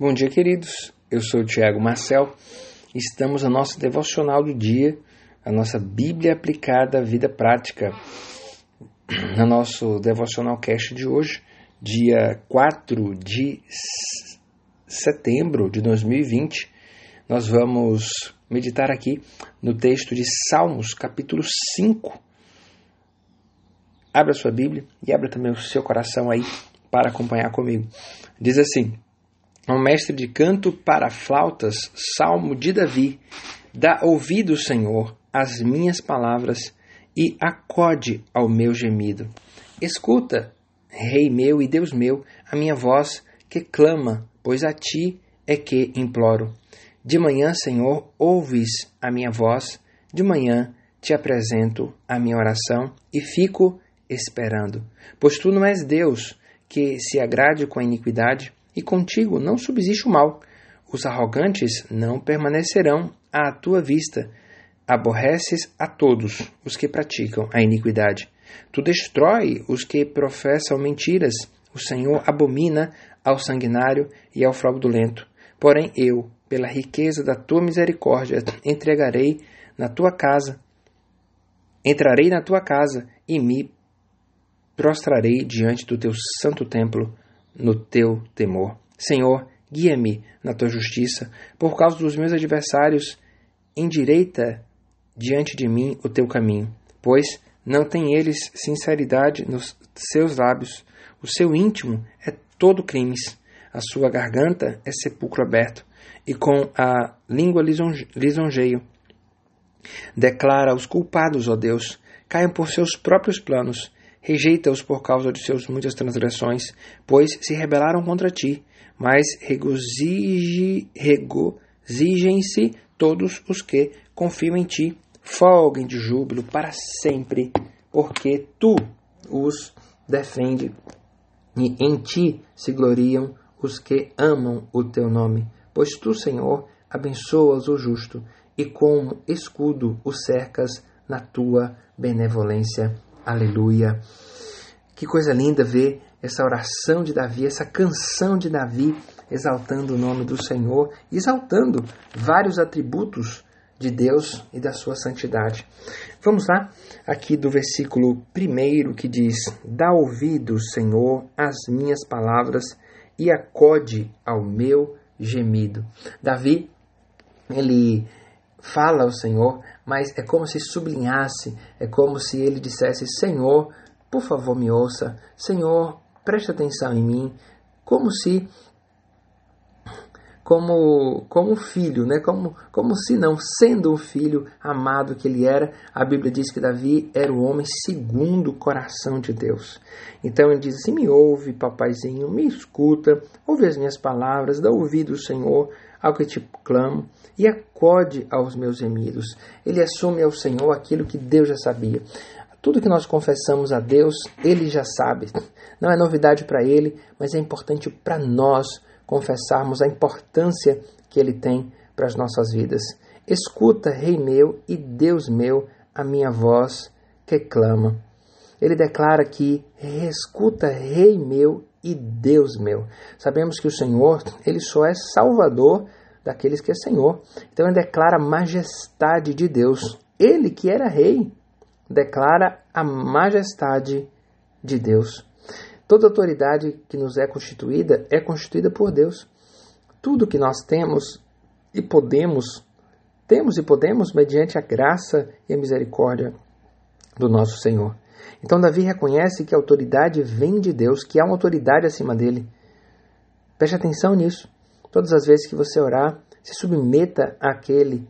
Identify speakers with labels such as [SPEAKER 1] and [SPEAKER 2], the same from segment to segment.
[SPEAKER 1] Bom dia, queridos. Eu sou o Tiago Marcel. Estamos no nosso devocional do dia, a nossa Bíblia aplicada à vida prática. No nosso devocional cast de hoje, dia 4 de setembro de 2020, nós vamos meditar aqui no texto de Salmos, capítulo 5. Abra sua Bíblia e abra também o seu coração aí para acompanhar comigo. Diz assim: um mestre de canto para flautas, salmo de Davi. Dá ouvido, Senhor, às minhas palavras e acode ao meu gemido. Escuta, Rei meu e Deus meu, a minha voz que clama, pois a ti é que imploro. De manhã, Senhor, ouves a minha voz, de manhã te apresento a minha oração e fico esperando. Pois tu não és Deus que se agrade com a iniquidade, e contigo não subsiste o mal. Os arrogantes não permanecerão à tua vista. Aborreces a todos os que praticam a iniquidade. Tu destrói os que professam mentiras. O Senhor abomina ao sanguinário e ao fraudulento. Porém, eu, pela riqueza da tua misericórdia, entregarei na tua casa, entrarei na tua casa e me prostrarei diante do teu santo templo no teu temor. Senhor, guia-me na tua justiça, por causa dos meus adversários, endireita diante de mim o teu caminho, pois não tem eles sinceridade nos seus lábios, o seu íntimo é todo crimes, a sua garganta é sepulcro aberto, e com a língua lisonjeio. Declara os culpados, ó Deus, caiam por seus próprios planos, Rejeita-os por causa de seus muitas transgressões, pois se rebelaram contra ti. Mas regozijem-se todos os que confiam em ti. Folguem de júbilo para sempre, porque tu os defende. E em ti se gloriam os que amam o teu nome. Pois tu, Senhor, abençoas o justo, e como escudo o cercas na tua benevolência. Aleluia. Que coisa linda ver essa oração de Davi, essa canção de Davi, exaltando o nome do Senhor, exaltando vários atributos de Deus e da sua santidade. Vamos lá, aqui do versículo 1 que diz: Dá ouvido, Senhor, às minhas palavras e acode ao meu gemido. Davi, ele fala ao Senhor, mas é como se sublinhasse, é como se ele dissesse: Senhor, por favor, me ouça, Senhor, preste atenção em mim, como se como como filho, né? Como como se não sendo o filho amado que ele era, a Bíblia diz que Davi era o homem segundo o coração de Deus. Então ele diz assim: "Me ouve, papaizinho, me escuta, ouve as minhas palavras, dá ouvido Senhor, ao que te clamo e acode aos meus gemidos. Ele assume ao Senhor aquilo que Deus já sabia. Tudo que nós confessamos a Deus, Ele já sabe. Não é novidade para Ele, mas é importante para nós confessarmos a importância que Ele tem para as nossas vidas. Escuta, Rei meu e Deus meu, a minha voz que clama. Ele declara que escuta, Rei meu e Deus meu. Sabemos que o Senhor, ele só é Salvador daqueles que é Senhor. Então ele declara a majestade de Deus. Ele que era rei, declara a majestade de Deus. Toda autoridade que nos é constituída é constituída por Deus. Tudo que nós temos e podemos, temos e podemos mediante a graça e a misericórdia do nosso Senhor. Então Davi reconhece que a autoridade vem de Deus, que há uma autoridade acima dele. Preste atenção nisso. Todas as vezes que você orar, se submeta àquele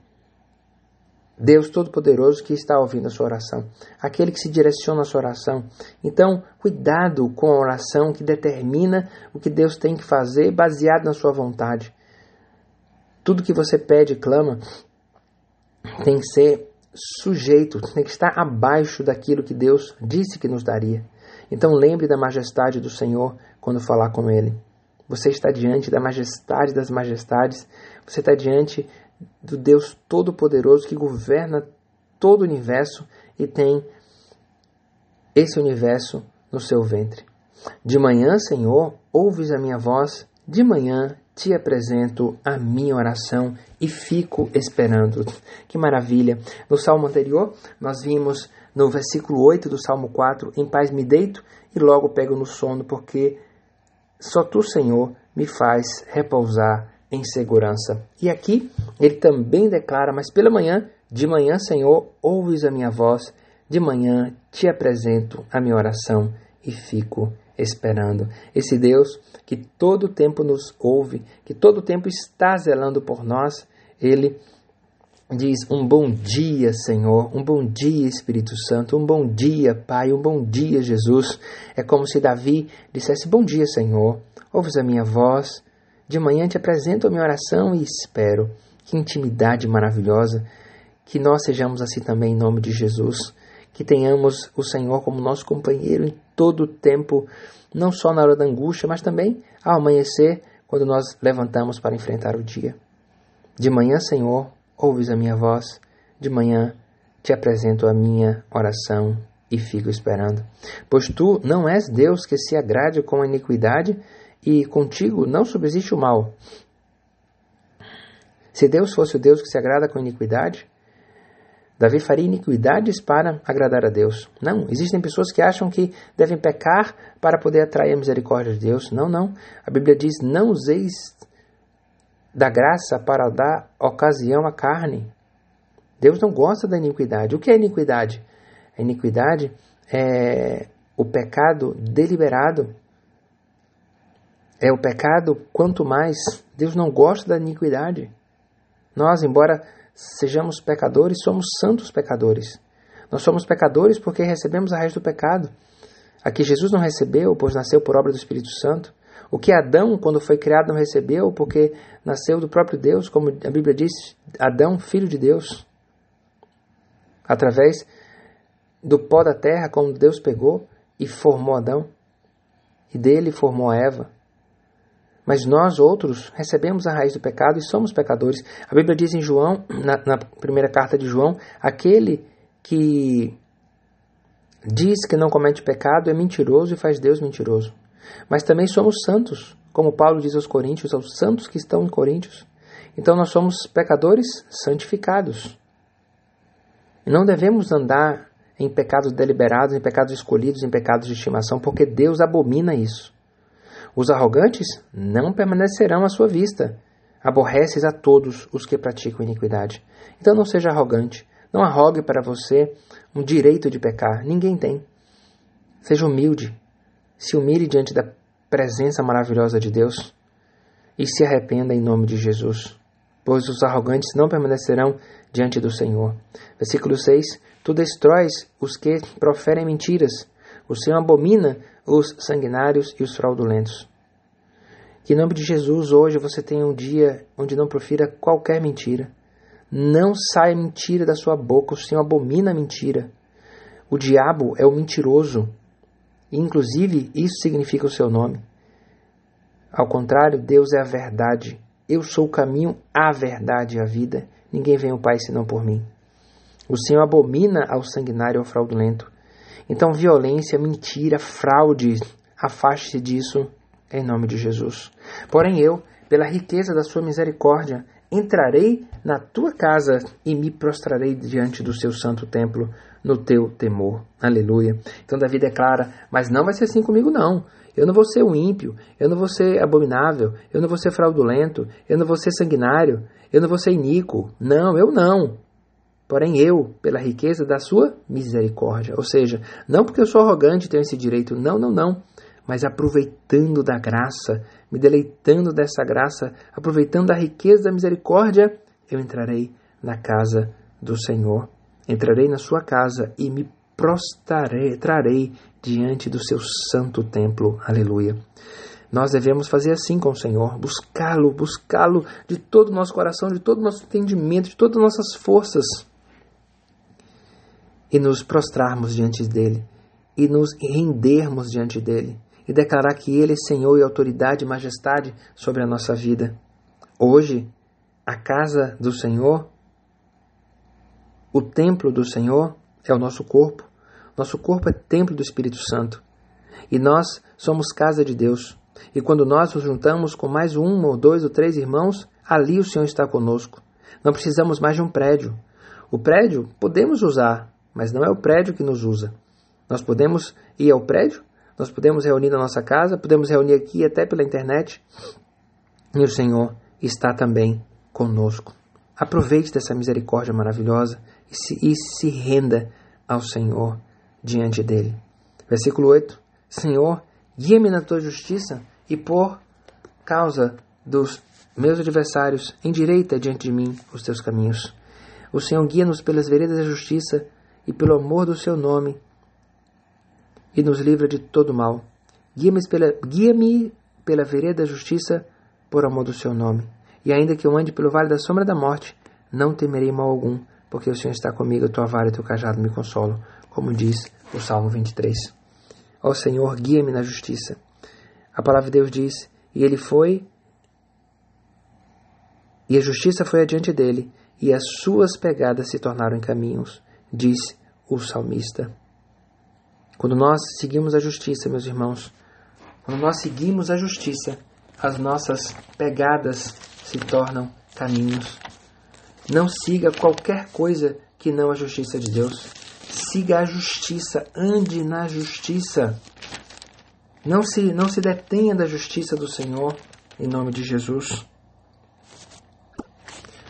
[SPEAKER 1] Deus Todo-Poderoso que está ouvindo a sua oração, aquele que se direciona a sua oração. Então, cuidado com a oração que determina o que Deus tem que fazer baseado na sua vontade. Tudo que você pede e clama tem que ser sujeito, tem que estar abaixo daquilo que Deus disse que nos daria. Então lembre da majestade do Senhor quando falar com Ele. Você está diante da majestade das majestades, você está diante do Deus Todo-Poderoso que governa todo o universo e tem esse universo no seu ventre. De manhã, Senhor, ouves a minha voz de manhã te apresento a minha oração e fico esperando. Que maravilha! No salmo anterior, nós vimos no versículo 8 do salmo 4: Em paz me deito e logo pego no sono, porque só tu, Senhor, me faz repousar em segurança. E aqui ele também declara: Mas pela manhã, de manhã, Senhor, ouves a minha voz, de manhã te apresento a minha oração e fico esperando. Esse Deus que todo o tempo nos ouve, que todo o tempo está zelando por nós, ele diz: Um bom dia, Senhor, um bom dia, Espírito Santo, um bom dia, Pai, um bom dia, Jesus. É como se Davi dissesse: Bom dia, Senhor, ouves a minha voz. De manhã te apresento a minha oração e espero. Que intimidade maravilhosa. Que nós sejamos assim também em nome de Jesus. Que tenhamos o Senhor como nosso companheiro em todo o tempo, não só na hora da angústia, mas também ao amanhecer, quando nós levantamos para enfrentar o dia. De manhã, Senhor, ouves a minha voz, de manhã te apresento a minha oração e fico esperando. Pois tu não és Deus que se agrade com a iniquidade, e contigo não subsiste o mal. Se Deus fosse o Deus que se agrada com iniquidade, Davi faria iniquidades para agradar a Deus. Não, existem pessoas que acham que devem pecar para poder atrair a misericórdia de Deus. Não, não. A Bíblia diz: não useis da graça para dar ocasião à carne. Deus não gosta da iniquidade. O que é iniquidade? A iniquidade é o pecado deliberado. É o pecado, quanto mais. Deus não gosta da iniquidade. Nós, embora sejamos pecadores, somos santos pecadores. Nós somos pecadores porque recebemos a raiz do pecado. Aqui Jesus não recebeu, pois nasceu por obra do Espírito Santo. O que Adão, quando foi criado, não recebeu, porque nasceu do próprio Deus, como a Bíblia diz, Adão, filho de Deus. Através do pó da terra, como Deus pegou e formou Adão, e dele formou a Eva. Mas nós outros recebemos a raiz do pecado e somos pecadores. A Bíblia diz em João, na, na primeira carta de João, aquele que diz que não comete pecado é mentiroso e faz Deus mentiroso. Mas também somos santos, como Paulo diz aos Coríntios, aos santos que estão em Coríntios. Então nós somos pecadores santificados. Não devemos andar em pecados deliberados, em pecados escolhidos, em pecados de estimação, porque Deus abomina isso. Os arrogantes não permanecerão à sua vista. Aborreces a todos os que praticam iniquidade. Então não seja arrogante. Não arrogue para você um direito de pecar. Ninguém tem. Seja humilde se humilhe diante da presença maravilhosa de Deus e se arrependa em nome de Jesus, pois os arrogantes não permanecerão diante do Senhor. Versículo 6: Tu destróis os que proferem mentiras, o Senhor abomina os sanguinários e os fraudulentos. Que em nome de Jesus hoje você tenha um dia onde não profira qualquer mentira. Não saia mentira da sua boca, o Senhor abomina a mentira. O diabo é o mentiroso, Inclusive, isso significa o seu nome. Ao contrário, Deus é a verdade. Eu sou o caminho, a verdade e a vida. Ninguém vem ao Pai senão por mim. O Senhor abomina ao sanguinário e ao fraudulento. Então, violência, mentira, fraude, afaste-se disso em nome de Jesus. Porém, eu, pela riqueza da sua misericórdia, entrarei na tua casa e me prostrarei diante do seu santo templo no teu temor. Aleluia. Então Davi declara: Mas não vai ser assim comigo, não. Eu não vou ser o ímpio, eu não vou ser abominável, eu não vou ser fraudulento, eu não vou ser sanguinário, eu não vou ser iníquo. Não, eu não. Porém, eu, pela riqueza da sua misericórdia. Ou seja, não porque eu sou arrogante tenho esse direito, não, não, não. Mas aproveitando da graça, me deleitando dessa graça, aproveitando da riqueza da misericórdia, eu entrarei na casa do Senhor. Entrarei na sua casa e me prostrarei, trarei diante do seu santo templo. Aleluia. Nós devemos fazer assim com o Senhor, buscá-lo, buscá-lo de todo o nosso coração, de todo o nosso entendimento, de todas as nossas forças e nos prostrarmos diante dele e nos rendermos diante dele e declarar que ele é Senhor e autoridade e majestade sobre a nossa vida. Hoje, a casa do Senhor o templo do Senhor é o nosso corpo. Nosso corpo é templo do Espírito Santo. E nós somos casa de Deus. E quando nós nos juntamos com mais um ou dois ou três irmãos, ali o Senhor está conosco. Não precisamos mais de um prédio. O prédio podemos usar, mas não é o prédio que nos usa. Nós podemos ir ao prédio, nós podemos reunir na nossa casa, podemos reunir aqui até pela internet. E o Senhor está também conosco. Aproveite dessa misericórdia maravilhosa e se, e se renda ao Senhor diante dele. Versículo 8: Senhor, guia-me na tua justiça e por causa dos meus adversários, endireita diante de mim os teus caminhos. O Senhor guia-nos pelas veredas da justiça e pelo amor do seu nome e nos livra de todo mal. Guia-me pela, guia pela vereda da justiça por amor do seu nome. E ainda que eu ande pelo vale da sombra da morte, não temerei mal algum, porque o Senhor está comigo, a tua vara e teu cajado me consolam, como diz o Salmo 23. Ó Senhor, guia-me na justiça. A palavra de Deus diz: E ele foi, e a justiça foi adiante dele, e as suas pegadas se tornaram em caminhos, diz o salmista. Quando nós seguimos a justiça, meus irmãos, quando nós seguimos a justiça, as nossas pegadas se tornam caminhos. Não siga qualquer coisa que não a justiça de Deus. Siga a justiça, ande na justiça. Não se, não se detenha da justiça do Senhor, em nome de Jesus.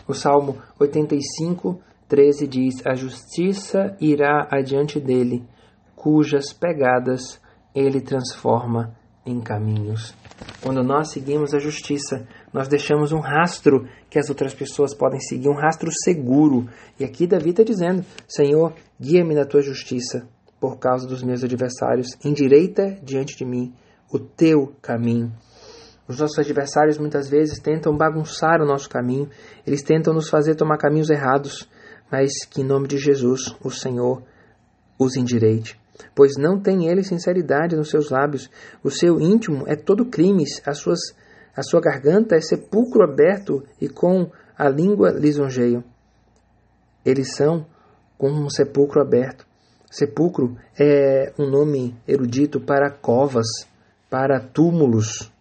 [SPEAKER 1] O Salmo 85, 13 diz: A justiça irá adiante dele, cujas pegadas ele transforma em caminhos. Quando nós seguimos a justiça, nós deixamos um rastro que as outras pessoas podem seguir, um rastro seguro. E aqui Davi está dizendo: Senhor, guia-me na tua justiça, por causa dos meus adversários, endireita diante de mim o teu caminho. Os nossos adversários muitas vezes tentam bagunçar o nosso caminho, eles tentam nos fazer tomar caminhos errados, mas que em nome de Jesus, o Senhor, os endireite pois não tem ele sinceridade nos seus lábios. O seu íntimo é todo crimes, as suas, a sua garganta é sepulcro aberto e com a língua lisonjeio. Eles são como um sepulcro aberto. Sepulcro é um nome erudito para covas, para túmulos.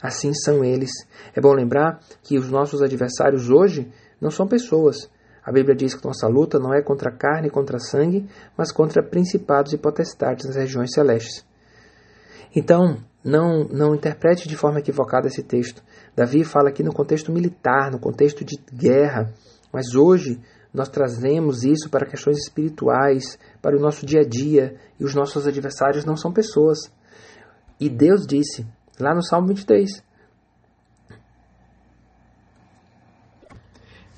[SPEAKER 1] Assim são eles. É bom lembrar que os nossos adversários hoje não são pessoas, a Bíblia diz que nossa luta não é contra carne e contra sangue, mas contra principados e potestades nas regiões celestes. Então, não, não interprete de forma equivocada esse texto. Davi fala aqui no contexto militar, no contexto de guerra, mas hoje nós trazemos isso para questões espirituais, para o nosso dia a dia, e os nossos adversários não são pessoas. E Deus disse, lá no Salmo 23,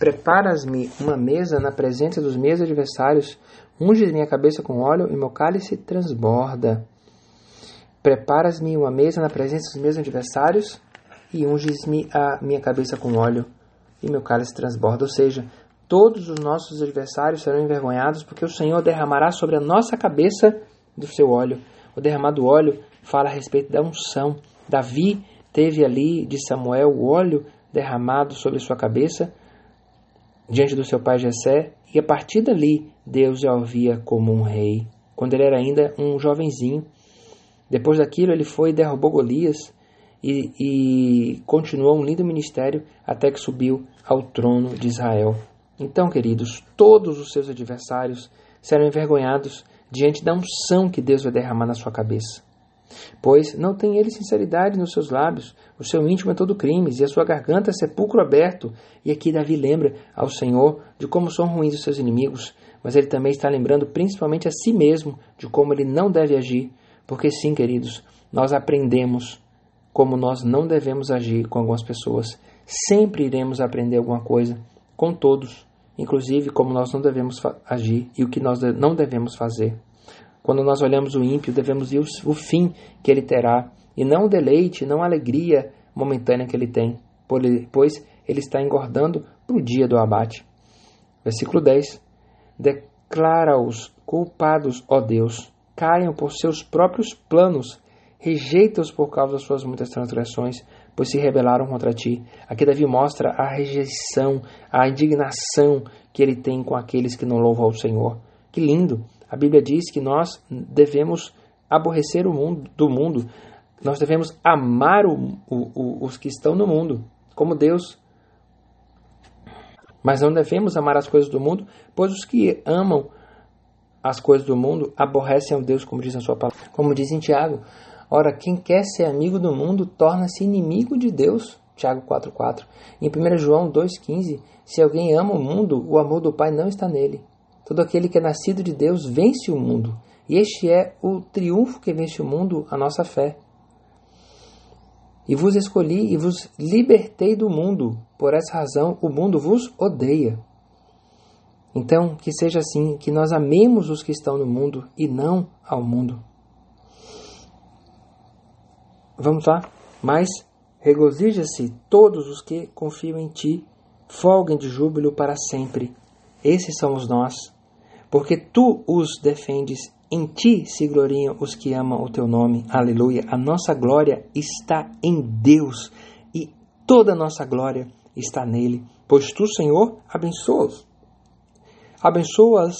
[SPEAKER 1] Preparas-me uma mesa na presença dos meus adversários, unges minha cabeça com óleo e meu cálice transborda. Preparas-me uma mesa na presença dos meus adversários e unges-me a minha cabeça com óleo e meu cálice transborda. Ou seja, todos os nossos adversários serão envergonhados porque o Senhor derramará sobre a nossa cabeça do seu óleo. O derramado óleo fala a respeito da unção. Davi teve ali de Samuel o óleo derramado sobre sua cabeça diante do seu pai Jessé, e a partir dali Deus já o via como um rei, quando ele era ainda um jovenzinho. Depois daquilo ele foi e derrubou Golias e, e continuou um lindo ministério até que subiu ao trono de Israel. Então, queridos, todos os seus adversários serão envergonhados diante da unção que Deus vai derramar na sua cabeça. Pois não tem ele sinceridade nos seus lábios, o seu íntimo é todo crimes, e a sua garganta é sepulcro aberto. E aqui Davi lembra ao Senhor de como são ruins os seus inimigos, mas ele também está lembrando principalmente a si mesmo de como ele não deve agir. Porque sim, queridos, nós aprendemos como nós não devemos agir com algumas pessoas. Sempre iremos aprender alguma coisa com todos, inclusive como nós não devemos agir e o que nós não devemos fazer. Quando nós olhamos o ímpio, devemos ver o fim que ele terá, e não o deleite, não a alegria momentânea que ele tem, pois ele está engordando para o dia do abate. Versículo 10: Declara-os culpados, ó Deus, caiam por seus próprios planos, rejeita-os por causa das suas muitas transgressões, pois se rebelaram contra ti. Aqui Davi mostra a rejeição, a indignação que ele tem com aqueles que não louvam ao Senhor. Que lindo! A Bíblia diz que nós devemos aborrecer o mundo do mundo, nós devemos amar o, o, o, os que estão no mundo, como Deus. Mas não devemos amar as coisas do mundo, pois os que amam as coisas do mundo aborrecem ao Deus, como diz na sua palavra. Como diz em Tiago, ora, quem quer ser amigo do mundo torna-se inimigo de Deus. Tiago 4,4. Em 1 João 2,15, se alguém ama o mundo, o amor do Pai não está nele. Todo aquele que é nascido de Deus vence o mundo. E este é o triunfo que vence o mundo, a nossa fé. E vos escolhi e vos libertei do mundo. Por essa razão, o mundo vos odeia. Então, que seja assim, que nós amemos os que estão no mundo e não ao mundo. Vamos lá? Mas regozija-se todos os que confiam em ti, folguem de júbilo para sempre. Esses somos nós, porque tu os defendes em ti se gloriam os que amam o teu nome. Aleluia. A nossa glória está em Deus e toda a nossa glória está nele. Pois tu, Senhor, abençoas. Abençoas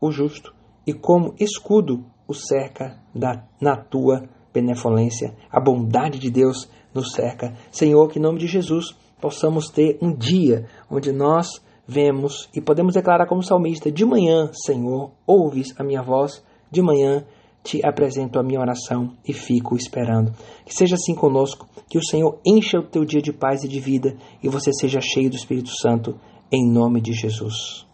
[SPEAKER 1] o justo e como escudo o cerca da, na tua benevolência. A bondade de Deus nos cerca. Senhor, que em nome de Jesus possamos ter um dia onde nós vemos e podemos declarar como salmista: De manhã, Senhor, ouves a minha voz, de manhã te apresento a minha oração e fico esperando. Que seja assim conosco, que o Senhor encha o teu dia de paz e de vida e você seja cheio do Espírito Santo, em nome de Jesus.